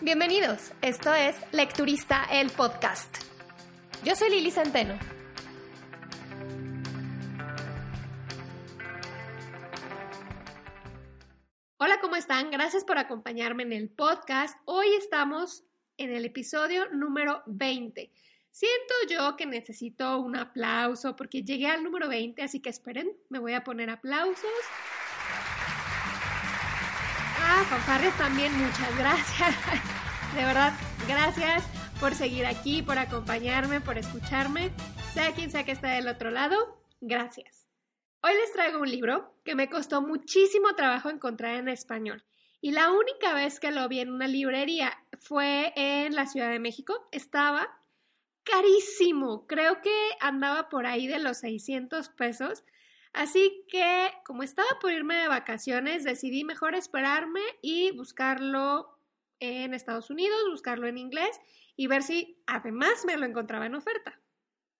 Bienvenidos, esto es Lecturista el Podcast. Yo soy Lili Centeno. Hola, ¿cómo están? Gracias por acompañarme en el podcast. Hoy estamos en el episodio número 20. Siento yo que necesito un aplauso porque llegué al número 20, así que esperen, me voy a poner aplausos. Fanfarres también, muchas gracias. De verdad, gracias por seguir aquí, por acompañarme, por escucharme. Sea quien sea que está del otro lado, gracias. Hoy les traigo un libro que me costó muchísimo trabajo encontrar en español. Y la única vez que lo vi en una librería fue en la Ciudad de México. Estaba carísimo. Creo que andaba por ahí de los 600 pesos. Así que, como estaba por irme de vacaciones, decidí mejor esperarme y buscarlo en Estados Unidos, buscarlo en inglés y ver si además me lo encontraba en oferta.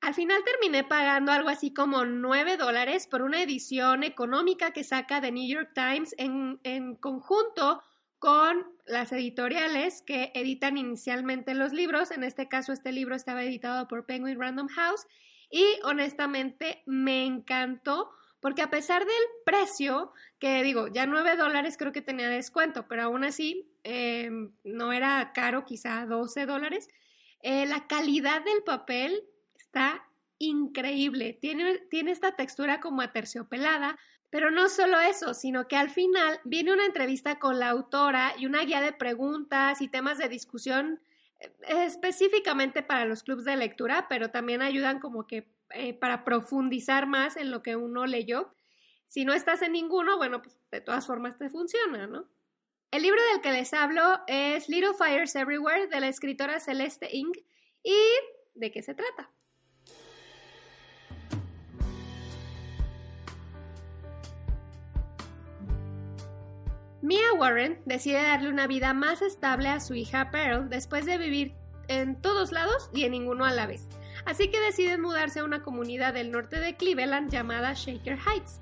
Al final terminé pagando algo así como 9 dólares por una edición económica que saca The New York Times en, en conjunto con las editoriales que editan inicialmente los libros. En este caso, este libro estaba editado por Penguin Random House y honestamente me encantó porque a pesar del precio, que digo, ya 9 dólares creo que tenía descuento, pero aún así em, no era caro, quizá 12 dólares, eh, la calidad del papel está increíble. Tiene, tiene esta textura como aterciopelada, pero no solo eso, sino que al final viene una entrevista con la autora y una guía de preguntas y temas de discusión eh, específicamente para los clubes de lectura, pero también ayudan como que eh, para profundizar más en lo que uno leyó. Si no estás en ninguno, bueno, pues de todas formas te funciona, ¿no? El libro del que les hablo es Little Fires Everywhere de la escritora Celeste Ing. ¿Y de qué se trata? Mia Warren decide darle una vida más estable a su hija Pearl después de vivir en todos lados y en ninguno a la vez. Así que deciden mudarse a una comunidad del norte de Cleveland llamada Shaker Heights.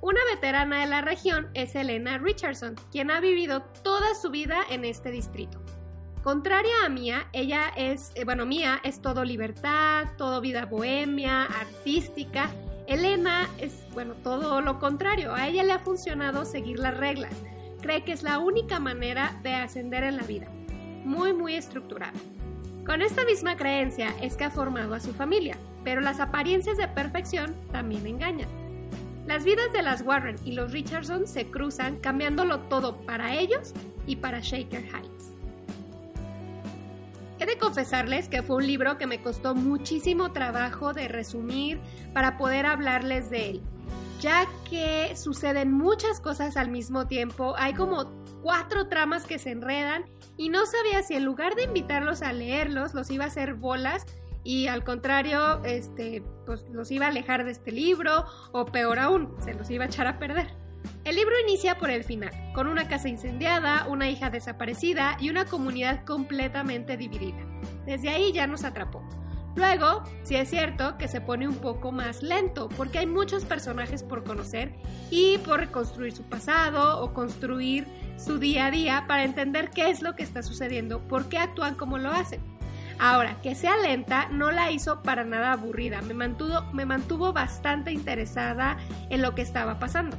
Una veterana de la región es Elena Richardson, quien ha vivido toda su vida en este distrito. Contraria a Mia, ella es, eh, bueno, Mia es todo libertad, todo vida bohemia, artística. Elena es, bueno, todo lo contrario. A ella le ha funcionado seguir las reglas. Cree que es la única manera de ascender en la vida. Muy, muy estructurada. Con esta misma creencia es que ha formado a su familia, pero las apariencias de perfección también engañan. Las vidas de las Warren y los Richardson se cruzan cambiándolo todo para ellos y para Shaker Heights. He de confesarles que fue un libro que me costó muchísimo trabajo de resumir para poder hablarles de él, ya que suceden muchas cosas al mismo tiempo, hay como cuatro tramas que se enredan y no sabía si en lugar de invitarlos a leerlos los iba a hacer bolas y al contrario, este, pues los iba a alejar de este libro o peor aún, se los iba a echar a perder. El libro inicia por el final, con una casa incendiada, una hija desaparecida y una comunidad completamente dividida. Desde ahí ya nos atrapó. Luego, sí es cierto que se pone un poco más lento, porque hay muchos personajes por conocer y por reconstruir su pasado o construir su día a día para entender qué es lo que está sucediendo, por qué actúan como lo hacen. Ahora, que sea lenta no la hizo para nada aburrida, me mantuvo, me mantuvo bastante interesada en lo que estaba pasando.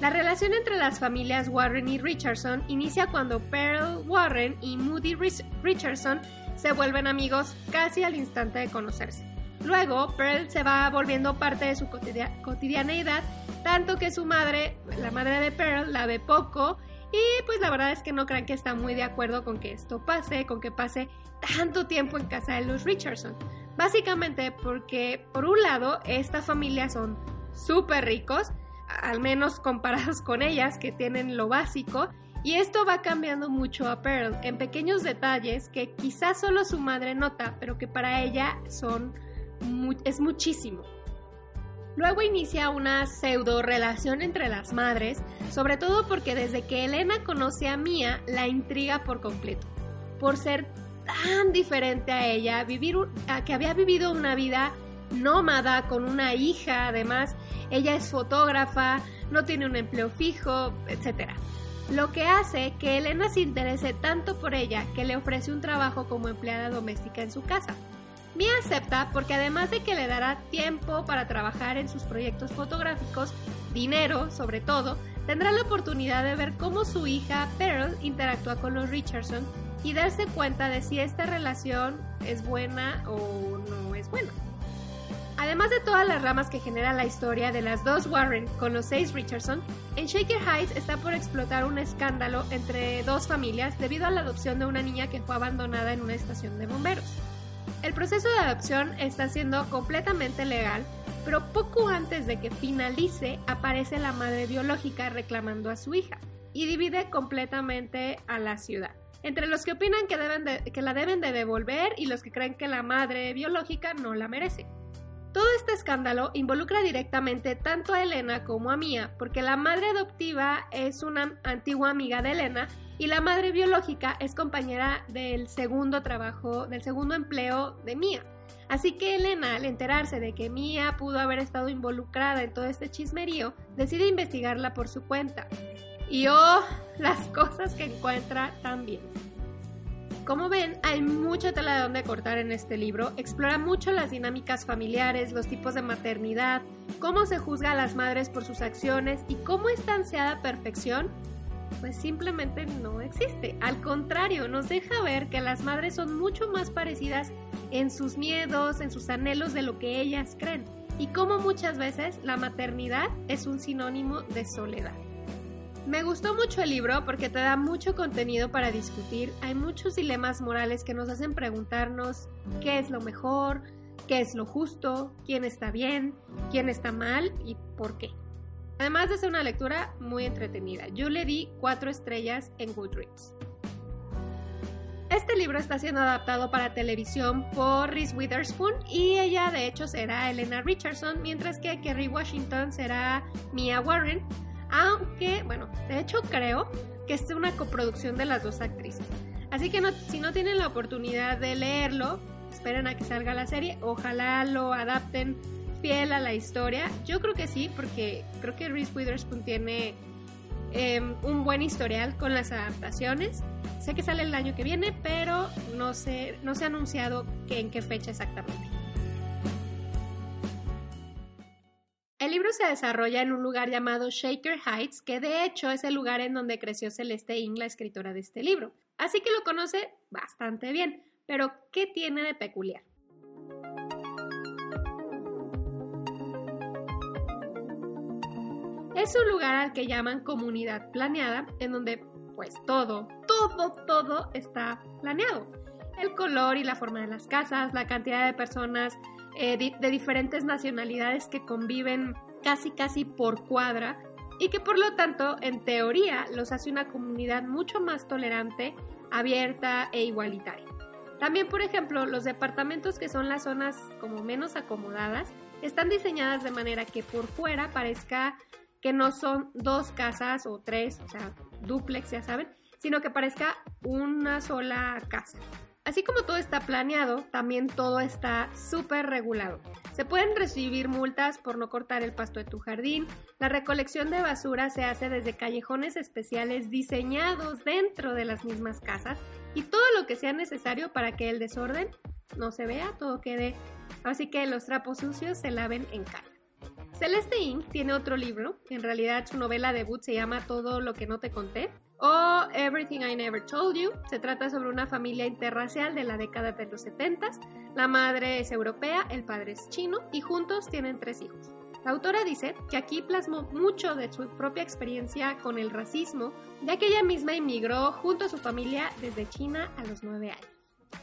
La relación entre las familias Warren y Richardson inicia cuando Pearl Warren y Moody Richardson se vuelven amigos casi al instante de conocerse. Luego, Pearl se va volviendo parte de su cotidianeidad, tanto que su madre, la madre de Pearl, la ve poco y pues la verdad es que no crean que está muy de acuerdo con que esto pase, con que pase tanto tiempo en casa de los Richardson. Básicamente porque, por un lado, esta familia son súper ricos, al menos comparados con ellas que tienen lo básico, y esto va cambiando mucho a Pearl en pequeños detalles que quizás solo su madre nota, pero que para ella son es muchísimo. Luego inicia una pseudo relación entre las madres, sobre todo porque desde que Elena conoce a Mia la intriga por completo, por ser tan diferente a ella, vivir que había vivido una vida nómada con una hija, además ella es fotógrafa, no tiene un empleo fijo, etc. lo que hace que Elena se interese tanto por ella que le ofrece un trabajo como empleada doméstica en su casa. Mia acepta porque además de que le dará tiempo para trabajar en sus proyectos fotográficos, dinero sobre todo, tendrá la oportunidad de ver cómo su hija Pearl interactúa con los Richardson y darse cuenta de si esta relación es buena o no es buena. Además de todas las ramas que genera la historia de las dos Warren con los seis Richardson, en Shaker Heights está por explotar un escándalo entre dos familias debido a la adopción de una niña que fue abandonada en una estación de bomberos. El proceso de adopción está siendo completamente legal, pero poco antes de que finalice aparece la madre biológica reclamando a su hija y divide completamente a la ciudad. Entre los que opinan que, deben que la deben de devolver y los que creen que la madre biológica no la merece. Todo este escándalo involucra directamente tanto a Elena como a Mia, porque la madre adoptiva es una antigua amiga de Elena y la madre biológica es compañera del segundo trabajo, del segundo empleo de Mia. Así que Elena, al enterarse de que Mia pudo haber estado involucrada en todo este chismerío, decide investigarla por su cuenta. Y oh, las cosas que encuentra también. Como ven, hay mucha tela de donde cortar en este libro. Explora mucho las dinámicas familiares, los tipos de maternidad, cómo se juzga a las madres por sus acciones y cómo esta ansiada perfección pues simplemente no existe. Al contrario, nos deja ver que las madres son mucho más parecidas en sus miedos, en sus anhelos de lo que ellas creen. Y cómo muchas veces la maternidad es un sinónimo de soledad. Me gustó mucho el libro porque te da mucho contenido para discutir. Hay muchos dilemas morales que nos hacen preguntarnos qué es lo mejor, qué es lo justo, quién está bien, quién está mal y por qué. Además de ser una lectura muy entretenida, yo le di cuatro estrellas en Goodreads. Este libro está siendo adaptado para televisión por Reese Witherspoon y ella de hecho será Elena Richardson, mientras que Kerry Washington será Mia Warren, aunque, bueno, de hecho creo que es una coproducción de las dos actrices. Así que si no tienen la oportunidad de leerlo, esperen a que salga la serie, ojalá lo adapten fiel a la historia. Yo creo que sí, porque creo que Reese Witherspoon tiene em, un buen historial con las adaptaciones. Sé que sale el año que viene, pero no, no se ha anunciado en qué fecha exactamente. El libro se desarrolla en un lugar llamado Shaker Heights, que de hecho es el lugar en donde creció Celeste Ing, la escritora de este libro. Así que lo conoce bastante bien. Pero, ¿qué tiene de peculiar? Es un lugar al que llaman comunidad planeada, en donde pues todo, todo, todo está planeado. El color y la forma de las casas, la cantidad de personas eh, de diferentes nacionalidades que conviven casi casi por cuadra y que por lo tanto en teoría los hace una comunidad mucho más tolerante, abierta e igualitaria. También por ejemplo los departamentos que son las zonas como menos acomodadas están diseñadas de manera que por fuera parezca que no son dos casas o tres, o sea, duplex ya saben, sino que parezca una sola casa. Así como todo está planeado, también todo está súper regulado. Se pueden recibir multas por no cortar el pasto de tu jardín. La recolección de basura se hace desde callejones especiales diseñados dentro de las mismas casas y todo lo que sea necesario para que el desorden no se vea, todo quede. Así que los trapos sucios se laven en casa. Celeste Inc. tiene otro libro, en realidad su novela debut se llama Todo lo que no te conté, o Everything I Never Told You. Se trata sobre una familia interracial de la década de los 70. La madre es europea, el padre es chino y juntos tienen tres hijos. La autora dice que aquí plasmó mucho de su propia experiencia con el racismo, ya que ella misma inmigró junto a su familia desde China a los nueve años.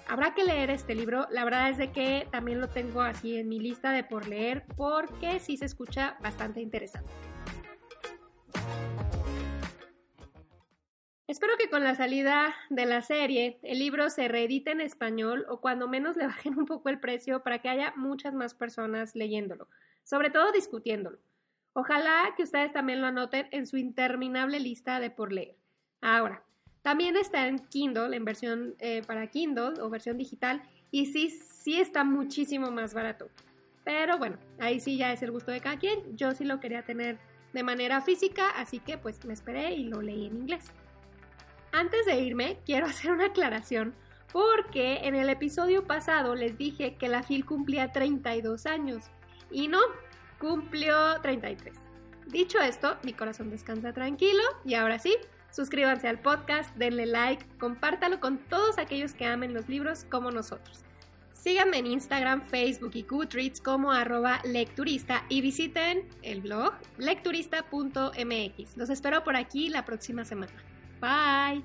Habrá que leer este libro, la verdad es de que también lo tengo así en mi lista de por leer porque sí se escucha bastante interesante. Espero que con la salida de la serie el libro se reedite en español o cuando menos le bajen un poco el precio para que haya muchas más personas leyéndolo, sobre todo discutiéndolo. Ojalá que ustedes también lo anoten en su interminable lista de por leer. Ahora, también está en Kindle, en versión eh, para Kindle o versión digital, y sí, sí está muchísimo más barato. Pero bueno, ahí sí ya es el gusto de cada quien. Yo sí lo quería tener de manera física, así que pues me esperé y lo leí en inglés. Antes de irme, quiero hacer una aclaración porque en el episodio pasado les dije que la FIL cumplía 32 años y no, cumplió 33. Dicho esto, mi corazón descansa tranquilo y ahora sí, suscríbanse al podcast, denle like, compártalo con todos aquellos que amen los libros como nosotros. Síganme en Instagram, Facebook y Goodreads como arroba lecturista y visiten el blog lecturista.mx. Los espero por aquí la próxima semana. Bye.